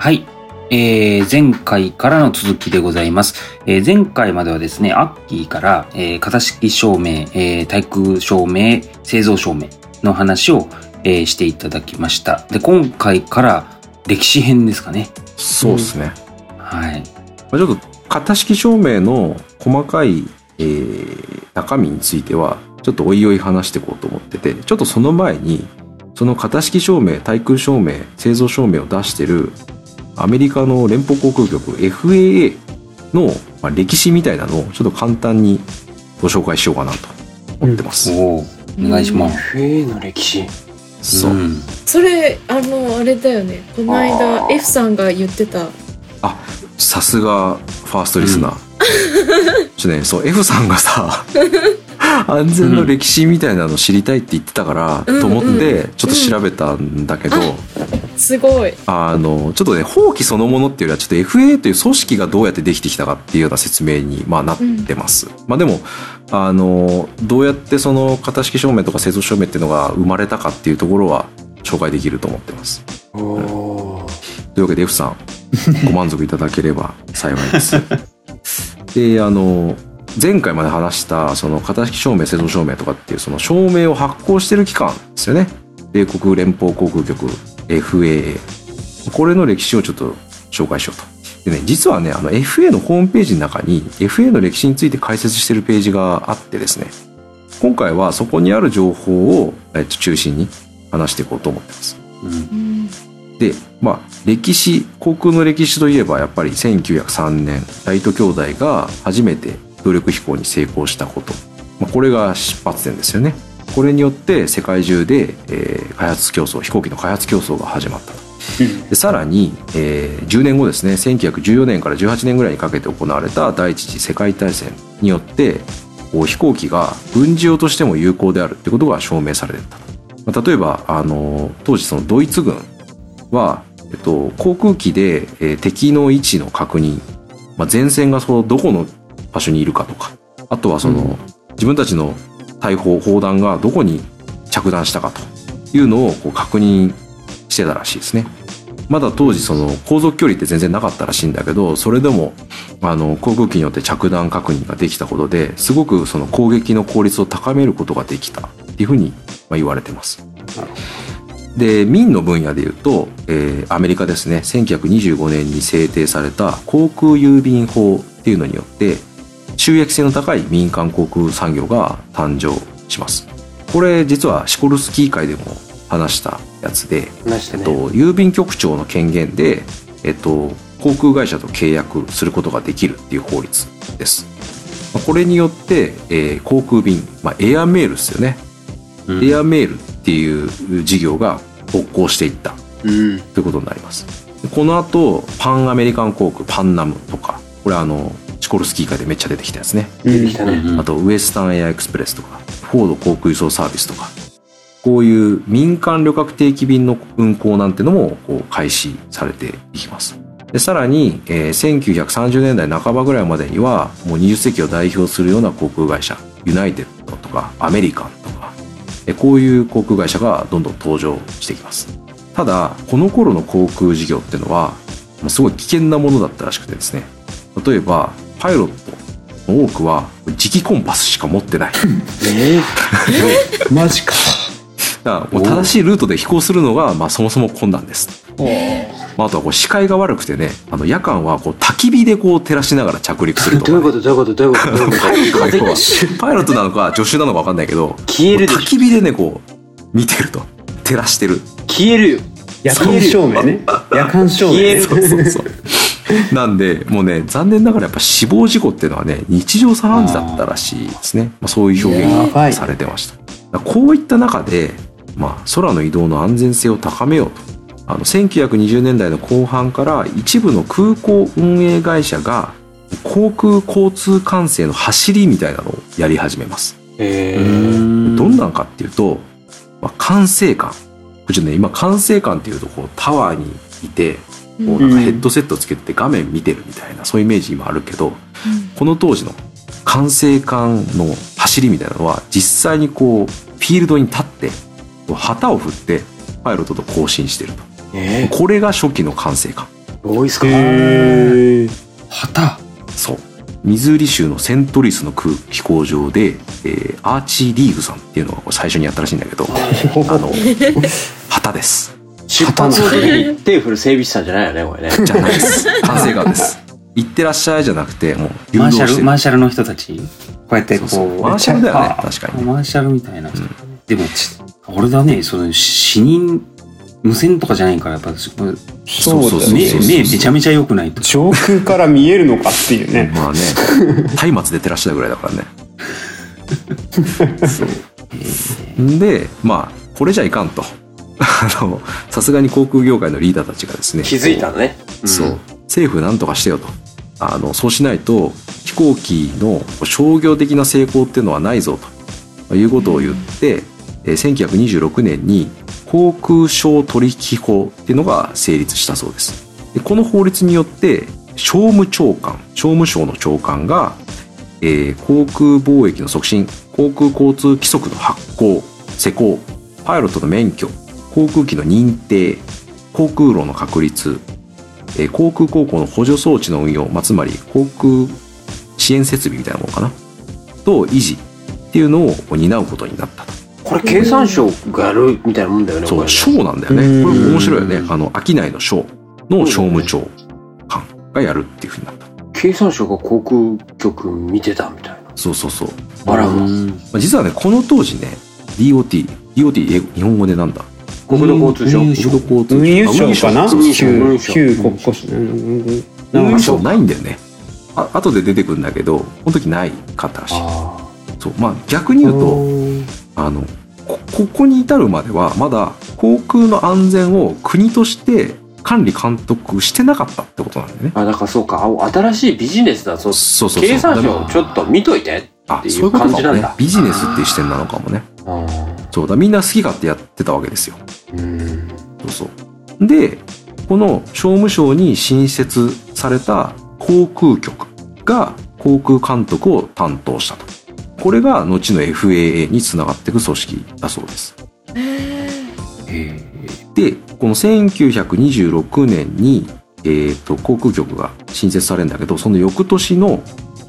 はい。えー、前回からの続きでございます。えー、前回まではですね、アッキーから、えー、型式証明、えー、対空証明、製造証明の話を、えー、していただきました。で、今回から歴史編ですかね。そうですね。はい。まあちょっと型式証明の細かい、えー中身についてはちょっとおいおい話していこうと思っててちょっとその前にその型式証明対空証明製造証明を出してるアメリカの連邦航空局 FAA の、まあ、歴史みたいなのをちょっと簡単にご紹介しようかなと思ってます。おおお願いします。FA の歴史。そう、ん。それあのあれだよね。このあ間ー。F さんが言ってた。さすがファーストリスナー。ちょっとね、そう、F さんがさ、安全の歴史みたいなの知りたいって言ってたから、うんと思っうんて、ちょっと調べたんだけど、すごいあの、ちょっとね、法規そのものっていうよりは、ちょっと FA という組織がどうやってできてきたかっていうような説明に、まあ、なってます。まあでも、あの、どうやってその型式証明とか製造証明っていうのが生まれたかっていうところは紹介できると思ってます。おおというわけで F さんご満足いただければ幸いです。であの前回まで話したその型式証明製造証明とかっていうその証明を発行してる機関ですよね米国連邦航空局 FAA これの歴史をちょっと紹介しようと。でね、実はね、あの FA のホームページの中に FA の歴史について解説してるページがあってですね、今回はそこにある情報を、えっと、中心に話していこうと思ってます。うんうんで、まあ、歴史、航空の歴史といえば、やっぱり1903年、ライト兄弟が初めて協力飛行に成功したこと。まあ、これが出発点ですよね。これによって世界中で、えー開発競争、飛行機の開発競争が始まったと。でさらに、えー10年後ですね、1914年から18年ぐらいにかけて行われた第一次世界大戦によって、こう飛行機が軍事用としても有効であるってことが証明されてた。まあ例えば、あの、当時そのドイツ軍は、えっと、航空機で、えー敵の位置の確認、まあ、前線がそのどこの場所にいるかとか、あとはその、自分たちの大砲、砲弾がどこに着弾したかというのをこう確認してたらしいですね。まだ当時その航続距離って全然なかったらしいんだけど、それでもあの航空機によって着弾確認ができたことですごくその攻撃の効率を高めることができたっていうふうにまあ言われてます。で民の分野でいうと、えーアメリカですね1925年に制定された航空郵便法っていうのによって収益性の高い民間航空産業が誕生します。これ実はシコルスキー会でも話したやつで、ね。えっと、郵便局長の権限で、えっと、航空会社と契約することができるっていう法律です。まあこれによって、えー航空便、まあ、エアメールですよね。うん。エアメールっていう事業が勃興していった。うん。ということになります。でこの後、パンアメリカン航空、パンナムとか、これあの、チコルスキー会でめっちゃ出てきたやつね。出てきたねうんあと、ウエスタンエアエクスプレスとか、フォード航空輸送サービスとか、こういう民間旅客定期便の運航なんてのもこう開始されていきます。でさらに、えー1930年代半ばぐらいまでには、もう20世紀を代表するような航空会社、ユナイテッドとか、アメリカンとか、えこういう航空会社がどんどん登場してきます。ただ、この頃の航空事業っていうのは、まあすごい危険なものだったらしくてですね。例えば、パイロットの多くは、磁気コンパスしか持ってない。えーマジか。だかう正しいルートで飛行するのが、まあ、そもそも困難です。まあ、あとはこう視界が悪くてね、あの夜間はこう焚き火でこう照らしながら着陸するとか、どういうこと？どういうこと？どういうこと？どういうこと？パイロットが風がパイロットなのか助手なのか分かんないけど、消えるでしょ焚き火でね、こう、見てると。照らしてる。消えるよ。夜間照明ね。夜間照明消える。そうそうそう。なんで、もうね、残念ながらやっぱ死亡事故っていうのはね、日常茶飯事だったらしいですね。まあ、そういう表現がされてました。こういった中で、まあ、空の移動の安全性を高めようと。あの、1920年代の後半から一部の空港運営会社が航空交通管制の走りみたいなのをやり始めます。えどんなんかっていうと、まあ、管制官。これちょっとね、今管制官っていうとこうタワーにいて、こうなんかヘッドセットつけて画面見てるみたいな、そういうイメージ今あるけど、この当時の管制官の走りみたいなのは実際にこうフィールドに立って旗を振ってパイロットと交信してると。えこれが初期の管制官多いっすか？へえ。旗。そう。ミズーリ州のセントリスの空飛行場で、えーアーチーリーグさんっていうのが最初にやったらしいんだけどあの旗です出発の時に。手振る整備士さんじゃないよね、これね。じゃないです管制官です。行ってらっしゃいじゃなくてもう誘マーシャル導してる。マーシャルの人たちこうやってこうそうそう。マーシャルだよねあ確かに。マーシャルみたいな人、でもちあれだねその死人無線とかじゃないからやっぱすごいそうだよそう。目ね。目めちゃめちゃ良くないと。上空から見えるのかっていうね。まあね松明出てらっしゃるぐらいだからねそう。でまあこれじゃいかんとあのさすがに航空業界のリーダーたちがですね気づいたのね。そう政府なんとかしてよと。あのそうしないと飛行機の商業的な成功っていうのはないぞと。いうことを言ってえー1926年に航空商取引法っていうのが成立したそうです。でこの法律によって商務長官商務省の長官が、えー航空貿易の促進航空交通規則の発行施行パイロットの免許航空機の認定航空路の確立えー航空高校の補助装置の運用、まあ、つまり航空支援設備みたいなものかな？と維持っていうのを担うことになったと。これ経産省がやるみたいなもんだよね、そう、省なんだよね。うんこれ面白いよね。あの、商いの省の商務長官がやるっていうふうになった。経産省が航空局見てたみたいな。そうそうそう。あらま。うんまあ、実はね、この当時ね、DOT、DOT 日本語でなんだ？国土交通省。国土交通運輸省かな旧旧国交省。運輸省ないんだよね。あ後で出てくるんだけど、この時ないかったらしい。あそう。まあ逆に言うと、あのこここに至るまではまだ航空の安全を国として管理監督してなかったってことなんだよね。あ。あ、だからそうか。あ新しいビジネスだぞ。そうそうそう。経産省ちょっと見といて。あっていうそういうことかも感じなんだ。ねビジネスっていう視点なのかもね。あそうだみんな好き勝手やってたわけですよ。うん。そうそう。でこの商務省に新設された航空局が航空監督を担当したと。これが後の FAA につながっていく組織だそうです。へでこの1926年に、えー、と航空局が新設されるんだけどその翌年の、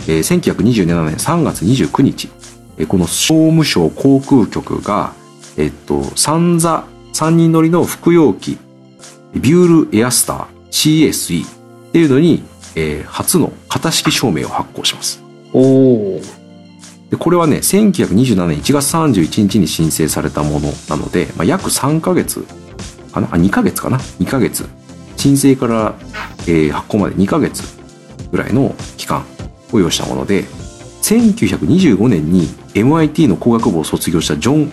えー1927年3月29日、えーこの商務省航空局が、えっと三座3人乗りの服用機ビュールエアスター CA3 っていうのに、えー初の型式証明を発行します。おお。でこれはね1927年1月31日に申請されたものなので、まあ、約3ヶ月かな？あ2ヶ月かな？2ヶ月申請から、えー発行まで2ヶ月ぐらいの期間を要したもので1925年に MIT の工学部を卒業したジョン・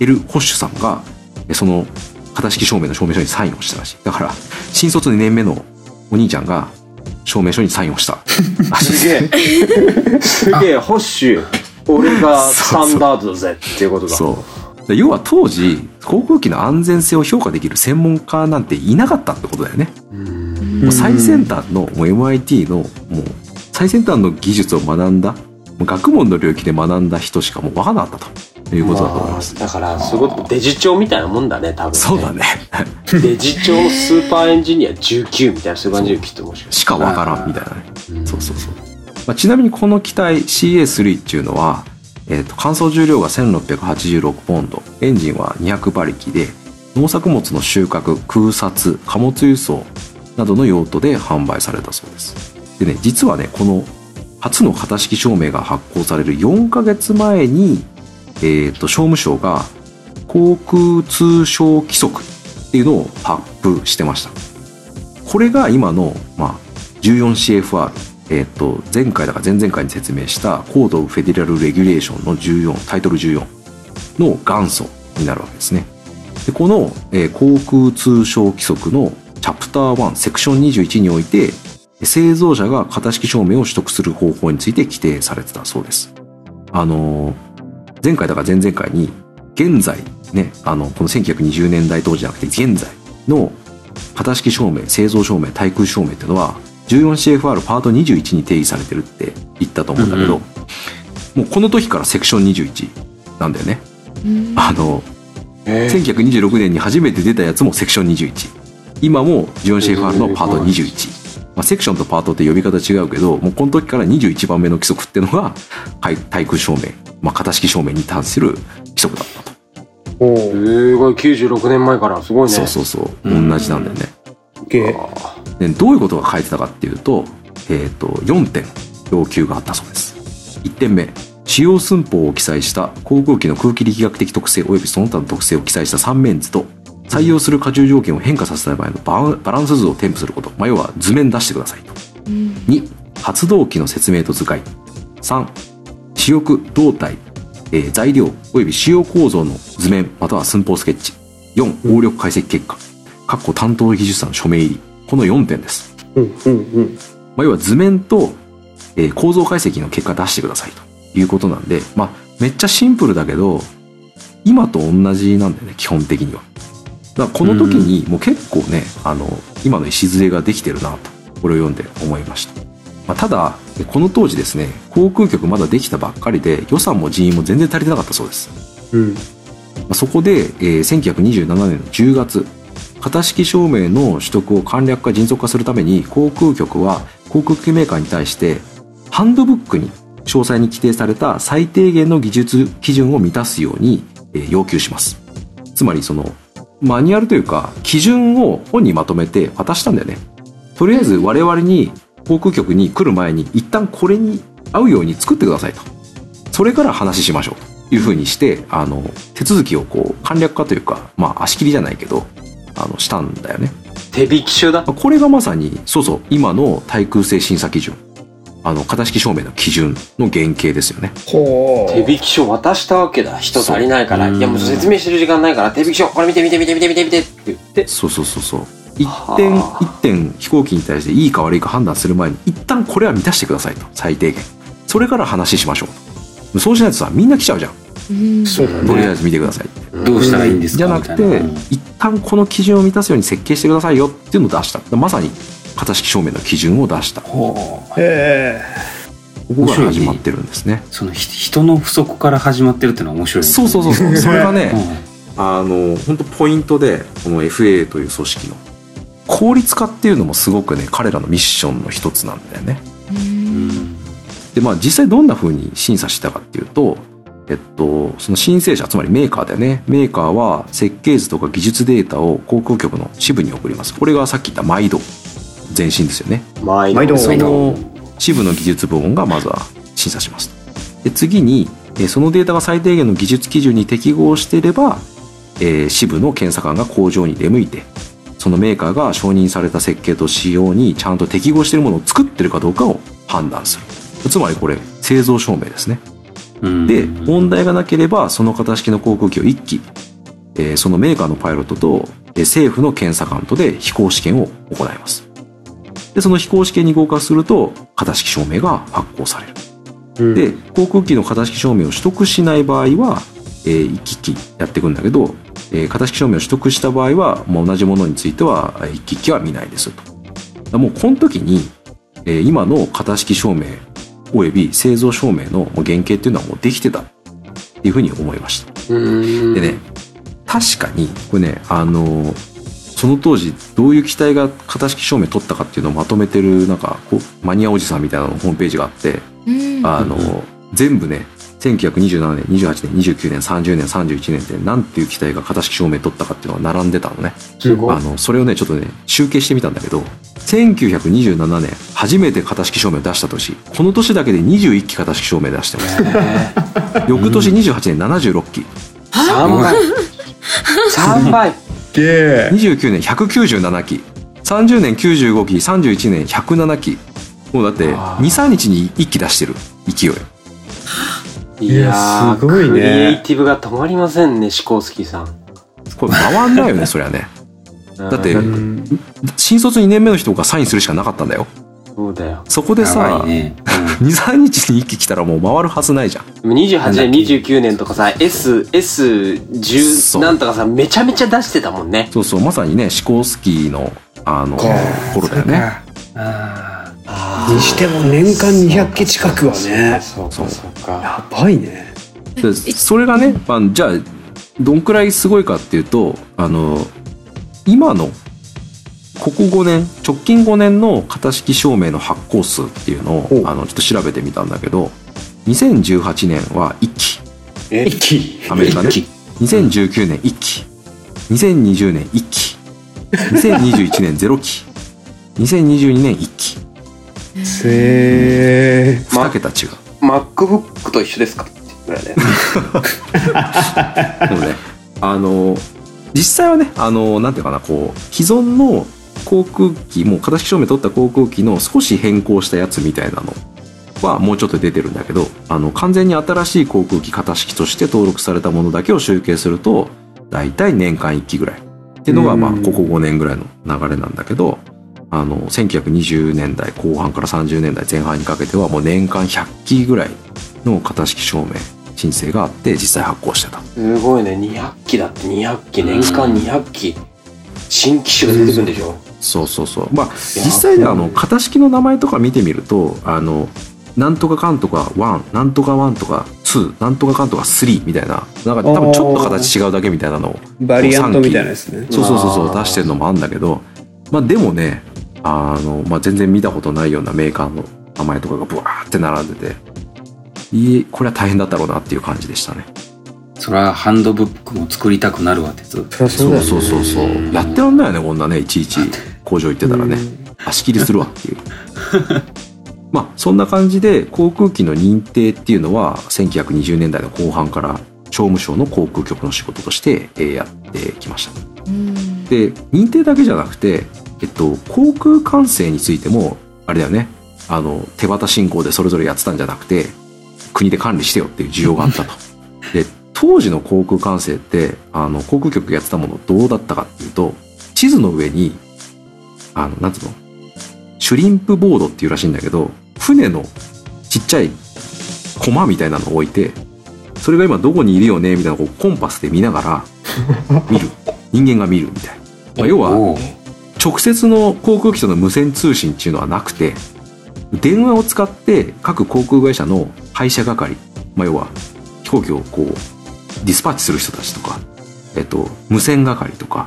エル・ホッシュさんがえーその型式証明の証明書にサインをしたらしいだから新卒2年目のお兄ちゃんが証明書にサインをした すげえ。すげえ、ホッシュ。俺がスタンダードだぜっていうことだ。そうで要は当時航空機の安全性を評価できる専門家なんていなかったってことだよね。うん。もう最先端のもう MIT のもう最先端の技術を学んだ学問の領域で学んだ人しかもう分からなかったということだと思います。だから、すごいデジ帳みたいなもんだね、多分、そうだ。ね。デジ帳スーパーエンジニア19みたいな、そういう感じできっともしかししか分からんみたいなね。て。そうそうそう。まあ、ちなみにこの機体 CA3 っていうのは、えー、と乾燥重量が1686ポンドエンジンは200馬力で農作物の収穫空撮貨物輸送などの用途で販売されたそうですでね実はねこの初の型式証明が発行される4ヶ月前に、えー、と商務省が航空通商規則っていうのを発布してました。これが今の、まあ、14CFR えっと前回だから前々回に説明したコード・フェデラル・レギュレーションの14タイトル14の元祖になるわけですね。でこの、えー航空通商規則のチャプター1セクション21において製造者が型式証明を取得する方法について規定されてたそうです。あのー前回だから前々回に現在ねあのこの1920年代当時じゃなくて現在の型式証明製造証明対空証明っていうのは 14CFR パート21に定義されてるって言ったと思うんだけど、うんもうこの時からセクション21なんだよね。うん。あのえ。ー1926年に初めて出たやつもセクション21今もジョン・シェファールのパート21、まあ、セクションとパートって呼び方違うけどもうこの時から21番目の規則っていうのが はい対空証明、まあ、型式証明に関する規則だったと、おえーー、これ96年前から。すごいね。そうそうそう。うん同じなんだよね、でどういうことが書いてたかっていうと,、えー、と4点要求があったそうです。1点目使用寸法を記載した航空機の空気力学的特性及びその他の特性を記載した3面図と採用する荷重条件を変化させた場合のババランス図を添付すること、まあ、要は図面出してくださいと。うん。2発動機の説明と図解。3主翼胴体、えー材料及び使用構造の図面または寸法スケッチ。4応力解析結果。括弧担当技術者の署名入り。この4点です。うんうんうん。まあ、要は図面と、えー構造解析の結果出してくださいと。いうことなんで、まあ、めっちゃシンプルだけど今と同じなんだよね基本的にはだこの時にもう結構ねあの今の礎ができてるなとこれを読んで思いました、まあ、ただこの当時ですね航空局まだできたばっかりで予算も人員も全然足りてなかったそうです。うん。まあそこで、えー1927年の10月型式証明の取得を簡略化迅速化するために航空局は航空機メーカーに対してハンドブックに詳細に規定された最低限の技術基準を満たすようにえー要求します。つまりそのマニュアルというか基準を本にまとめて渡したんだよね。とりあえず我々に航空局に来る前に一旦これに合うように作ってくださいと。それから話しましょう。というふうにしてあの手続きをこう簡略化というかまあ足切りじゃないけどあのしたんだよね。手引き書だ？まあこれがまさにそうそう今の対空性審査基準あの型式証明の基準の原型ですよね。ほ手引き書渡したわけだ。人足りないから。いやもう説明してる時間ないから、手引き書、これ見て見て見て見て見て見てって。言って。そうそうそう。そう一点はあ。一点飛行機に対していいか悪いか判断する前に一旦これは満たしてくださいと。最低限。それから話しましょう。そうしないとさみんな来ちゃうじゃん。うん。そうだね。とりあえず見てください。ってどうしたらいいんですか？じゃなくてうん。一旦この基準を満たすように設計してくださいよっていうのを出した。まさに型式証明の基準を出した。ここから始まってるんですね。そのひ人の不足から始まってるっていうのは面白いね。そうそうそうそう。それがねうん。あの本当ポイントでこの FA という組織の。効率化っていうのもすごくね彼らのミッションの一つなんだよね。うん。でまあ実際どんな風に審査したかっていうとえっとその申請者つまりメーカーだよね。メーカーは設計図とか技術データを航空局の支部に送ります。これがさっき言った毎度前身ですよね。毎毎度。その支部の技術部門がまずは審査しますで次にえーそのデータが最低限の技術基準に適合していれば、えー支部の検査官が工場に出向いてそのメーカーが承認された設計と仕様にちゃんと適合しているものを作ってるかどうかを判断する。つまりこれ製造証明ですね。うん。で問題がなければその型式の航空機を1機、えーそのメーカーのパイロットとえー政府の検査官とで飛行試験を行いますでその飛行試験に合格すると型式証明が発行される。うん。で航空機の型式証明を取得しない場合は、えー一機一機やっていくんだけど、えー型式証明を取得した場合はもう同じものについてはえー一機一機は見ないですと。もうこの時に、えー今の型式証明および製造証明の原型っていうのはもうできてた。っていうふうに思いました。うん。でね確かにこれねあのその当時どういう機体が型式証明取ったかっていうのをまとめてるなんかこうマニアおじさんみたいなのホームページがあってうんあの全部ね1927年28年29年30年31年ってなんていう機体が型式証明取ったかっていうのが並んでたのねあ。のそれをねちょっとね集計してみたんだけど1927年初めて型式証明を出した年この年だけで21機型式証明出してます翌年28年76機3倍。3倍。げえ29年197機30年95機31年107機もうだってあー。23日に1機出してる。勢い。いやーすごいね。クリエイティブが止まりませんね、シコースキーさん。これ回んないよねそりゃね。だってうん新卒2年目の人がサインするしかなかったんだよそうだよ。そこでやばさ、いね。23日に1機来たらもう回るはずないじゃん。でも28年、29年とかさ、S、そ S10 う。なんとかさ、めちゃめちゃ出してたもんね。そうそうまさにねシコースキーのあの頃だよね。あにしても年間200機近くはね。そうか、そうか。やばいね。でそれがね、まあ、じゃあどんくらいすごいかっていうとあの今のここ5年直近5年の型式証明の発行数っていうのをあのちょっと調べてみたんだけど2018年は1期。え？一気アメリカね一期。2019年1期。2020年1期。2021年0期。2022年1期。せー。2桁違う。MacBook と一緒ですか？ってぐらいね。でもね、あの、実際はね、あの、なんていうかな、こう、既存の航空機、もう形証明取った航空機の少し変更したやつみたいなのはもうちょっと出てるんだけど、あの、完全に新しい航空機型式として登録されたものだけを集計すると、だいたい年間1機ぐらい。っていうのが、まあ、うんここ5年ぐらいの流れなんだけど、あの、1920年代後半から30年代前半にかけてはもう年間100機ぐらいの型式証明申請があって実際発行してた。すごいね、200機だって200機、年間200機、新機種が出てくるんでしょ。そうそうそう。まあ実際ねあの型式の名前とか見てみるとあのなんとかかんとか1なんとか1とか2なんとかかんとか3みたいななんか多分ちょっと形違うだけみたいなのをバリアントみたいなですね。そうそうそうそう出してるのもあるんだけどまあでもねあの、まあ、全然見たことないようなメーカーの名前とかがブワーって並んでていいこれは大変だったろうなっていう感じでしたねそれはハンドブックも作りたくなるわけです。そうそうそうそうそう。やってらんないよねこんなねいちいち工場行ってたらね。足切りするわっていう。まあそんな感じで航空機の認定っていうのは1920年代の後半から商務省の航空局の仕事としてえーやってきました。うん。で認定だけじゃなくて、えっと、航空管制についてもあれだよね。あの手旗進行でそれぞれやってたんじゃなくて国で管理してよっていう需要があったと。で当時の航空管制ってあの航空局がやってたものどうだったかっていうと地図の上にあのなんつうの？シュリンプボードっていうらしいんだけど船のちっちゃいコマみたいなのを置いてそれが今どこにいるよねみたいなのをこうコンパスで見ながら 見る。人間が見るみたいな、まあ、要は直接の航空機との無線通信っていうのはなくて電話を使って各航空会社の配車係、まあ、要は飛行機をこうディスパッチする人たちとか、えっと、無線係とか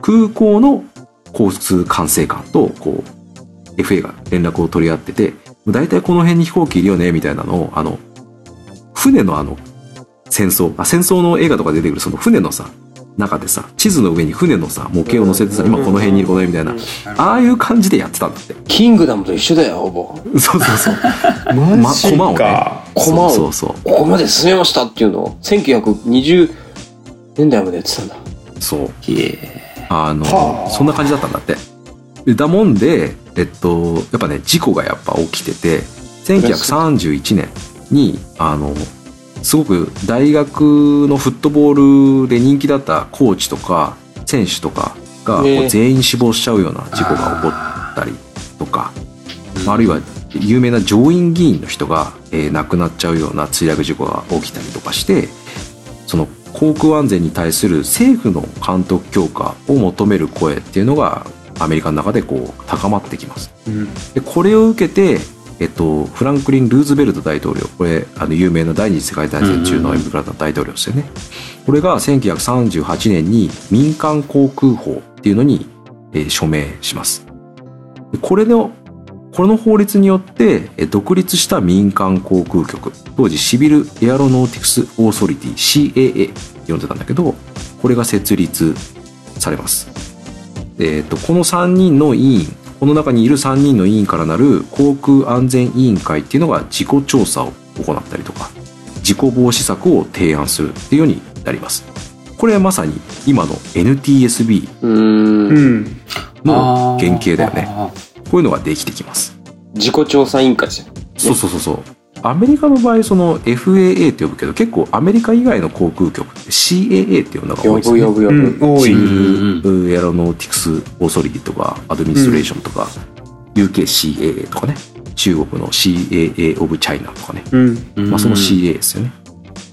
空港の交通管制官とこう FA が連絡を取り合ってて大体この辺に飛行機いるよねみたいなのをあの船のあの戦争あ戦争の映画とか出てくるその船のさ中でさ地図の上に船のさ模型を載せてさ今この辺にいるこの辺みたいな。ああいう感じでやってたんだって。キングダムと一緒だよ、ほぼ。そうそうそう。マジまコマをね。かコマをそうそう。ここまで進めましたっていうのを、1920年代までやってたんだ。そう。あのはあ。そんな感じだったんだって。でだもんでえっとやっぱね事故がやっぱ起きてて1931年にあのすごく大学のフットボールで人気だったコーチとか選手とかが全員死亡しちゃうような事故が起こったりとか、あるいは有名な上院議員の人が、えー亡くなっちゃうような墜落事故が起きたりとかしてその航空安全に対する政府の監督強化を求める声っていうのがアメリカの中でこう高まってきます。うん。でこれを受けて、えっと、フランクリン・ルーズベルト大統領これあの有名な第二次世界大戦中のエムクラタ大統領ですよね。これが1938年に民間航空法っていうのに、えー署名します。これのこの法律によって独立した民間航空局当時シビル・エアロノーティクス・オーソリティ CAA って呼んでたんだけどこれが設立されます。えっとこの3人の委員この中にいる3人の委員からなる航空安全委員会っていうのが自己調査を行ったりとか事故防止策を提案するっていうようになります。これはまさに今の NTSB の原型だよね。あこういうのができてきます。自己調査委員会ですよ。そうそうそうそう。アメリカの場合その FAA って呼ぶけど結構アメリカ以外の航空局って CAA って呼ぶのが多いですね。呼ぶ呼ぶ呼ぶ。うん多いエアロノーティクス・オーソリティとかアドミニストレーションとか、UKCAA とかね中国の CAA オブチャイナとかね、うんまあ、その CAA ですよね。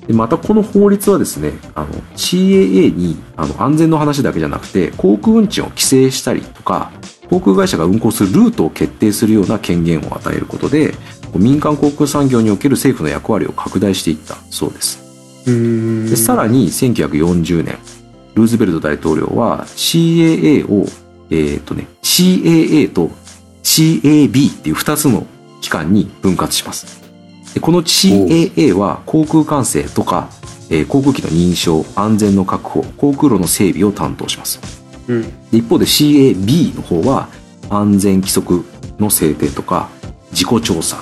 でまたこの法律はですねあの CAA にあの安全の話だけじゃなくて航空運賃を規制したりとか航空会社が運航するルートを決定するような権限を与えることで民間航空産業における政府の役割を拡大していったそうです。うんでさらに1940年ルーズベルト大統領は CAA をえっ、とね、CAA と CAB っていう2つの機関に分割します。でこの CAA は航空管制とか、えー航空機の認証、安全の確保、航空路の整備を担当します。うん。で一方で CAB の方は安全規則の制定とか事故調査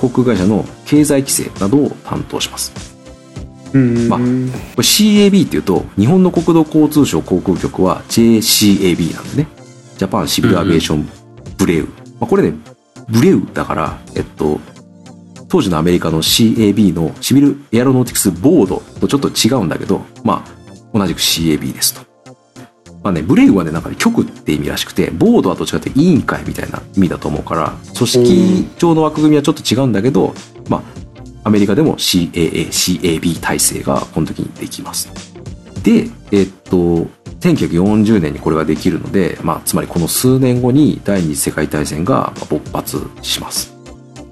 航空会社の経済規制などを担当します。うん。まあ CAB っていうと日本の国土交通省航空局は JCAB なんでね。ジャパンシビルアビエーションブレウ、まあ、これねブレウだからえっと当時のアメリカの CAB のシビルエアロノーティクスボードとちょっと違うんだけどまあ同じく CAB ですとまあね、ブレイブはね、なんかね、局って意味らしくて、ボードはどっちかって委員会みたいな意味だと思うから、組織上の枠組みはちょっと違うんだけど、まあ、アメリカでも CAA、CAB 体制がこの時にできます。で、えっと、1940年にこれができるので、まあ、つまりこの数年後に第二次世界大戦がまあ勃発します。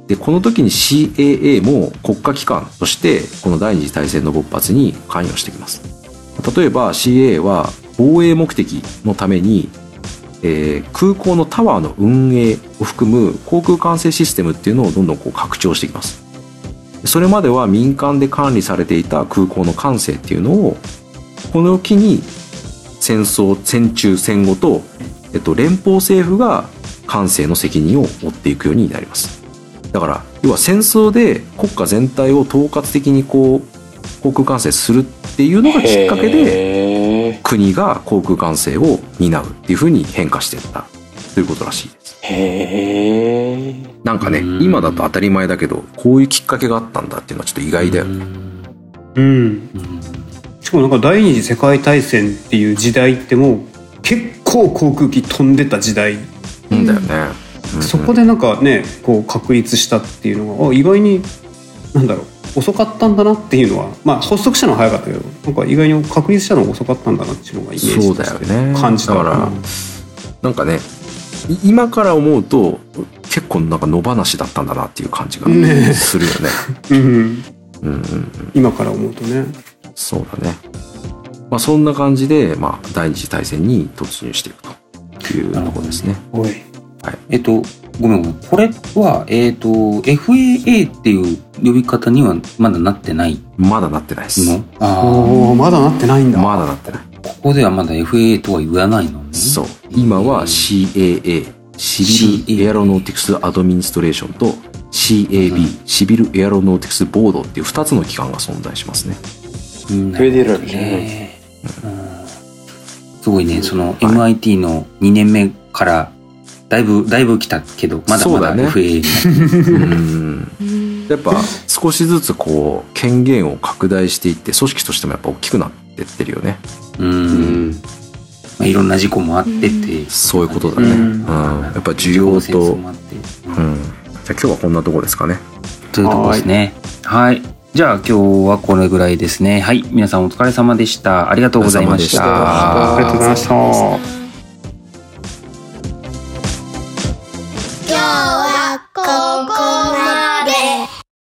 で、この時に CAA も国家機関として、この第二次大戦の勃発に関与してきます。例えば CAA は防衛目的のために、えー空港のタワーの運営を含む航空管制システムっていうのをどんどんこう拡張していきます。それまでは民間で管理されていた空港の管制っていうのをこの機に戦争戦中戦後と、えっと、連邦政府が管制の責任を負っていくようになります。だから要は戦争で国家全体を統括的にこう航空管制するっていうのがきっかけで国が航空管制を担うっていうふうに変化していったということらしいです。え。へえ。なんかねうん今だと当たり前だけどこういうきっかけがあったんだっていうのはちょっと意外だよね。うん。うんしかもなんか第二次世界大戦っていう時代ってもう結構航空機飛んでた時代、うんだよね。うんそこでなんかねこう確立したっていうのがあ意外になんだろう遅かったんだなっていうのはまあ発足したのは早かったけどなんか意外に確立したのが遅かったんだなっていうのがイメージそうだとしてよね。感じただからなんかねい今から思うと結構なんか野放しだったんだなっていう感じがねするよね。うん、うんうんうん。今から思うとね。そうだね。まあそんな感じで、まあ、第二次大戦に突入していくというところですね。おいえっと、ごめんごめん。これは、えっと、FAA っていう呼び方にはまだなってない？まだなってないです。の？あおおまだなってないんだ、まだなってない。あ、ここではまだ FAA とは言わないのね。そう。今は CAA、シビルエアロノーティクスアドミニストレーションと CAB、シビルエアロノーティクスボードっていう2つの機関が存在しますね。うん。増えてるんですねね。うんすごいね、その MIT の2年目から、だいぶ、だいぶ来たけど、まだまだそうだね FAA になってるうん。う んやっぱ少しずつこう権限を拡大していって組織としてもやっぱ大きくなってってるよね。う。うんん。まあ、いろんな事故もあってって。そういうことだね。ううんん。やっぱ需要と、うん。じゃあ今日はこんなとこですかね。というところですね。はい。じゃあ今日はこれぐらいですね。はい。皆さんお疲れ様でした。ありがとうございました。ありがとうございました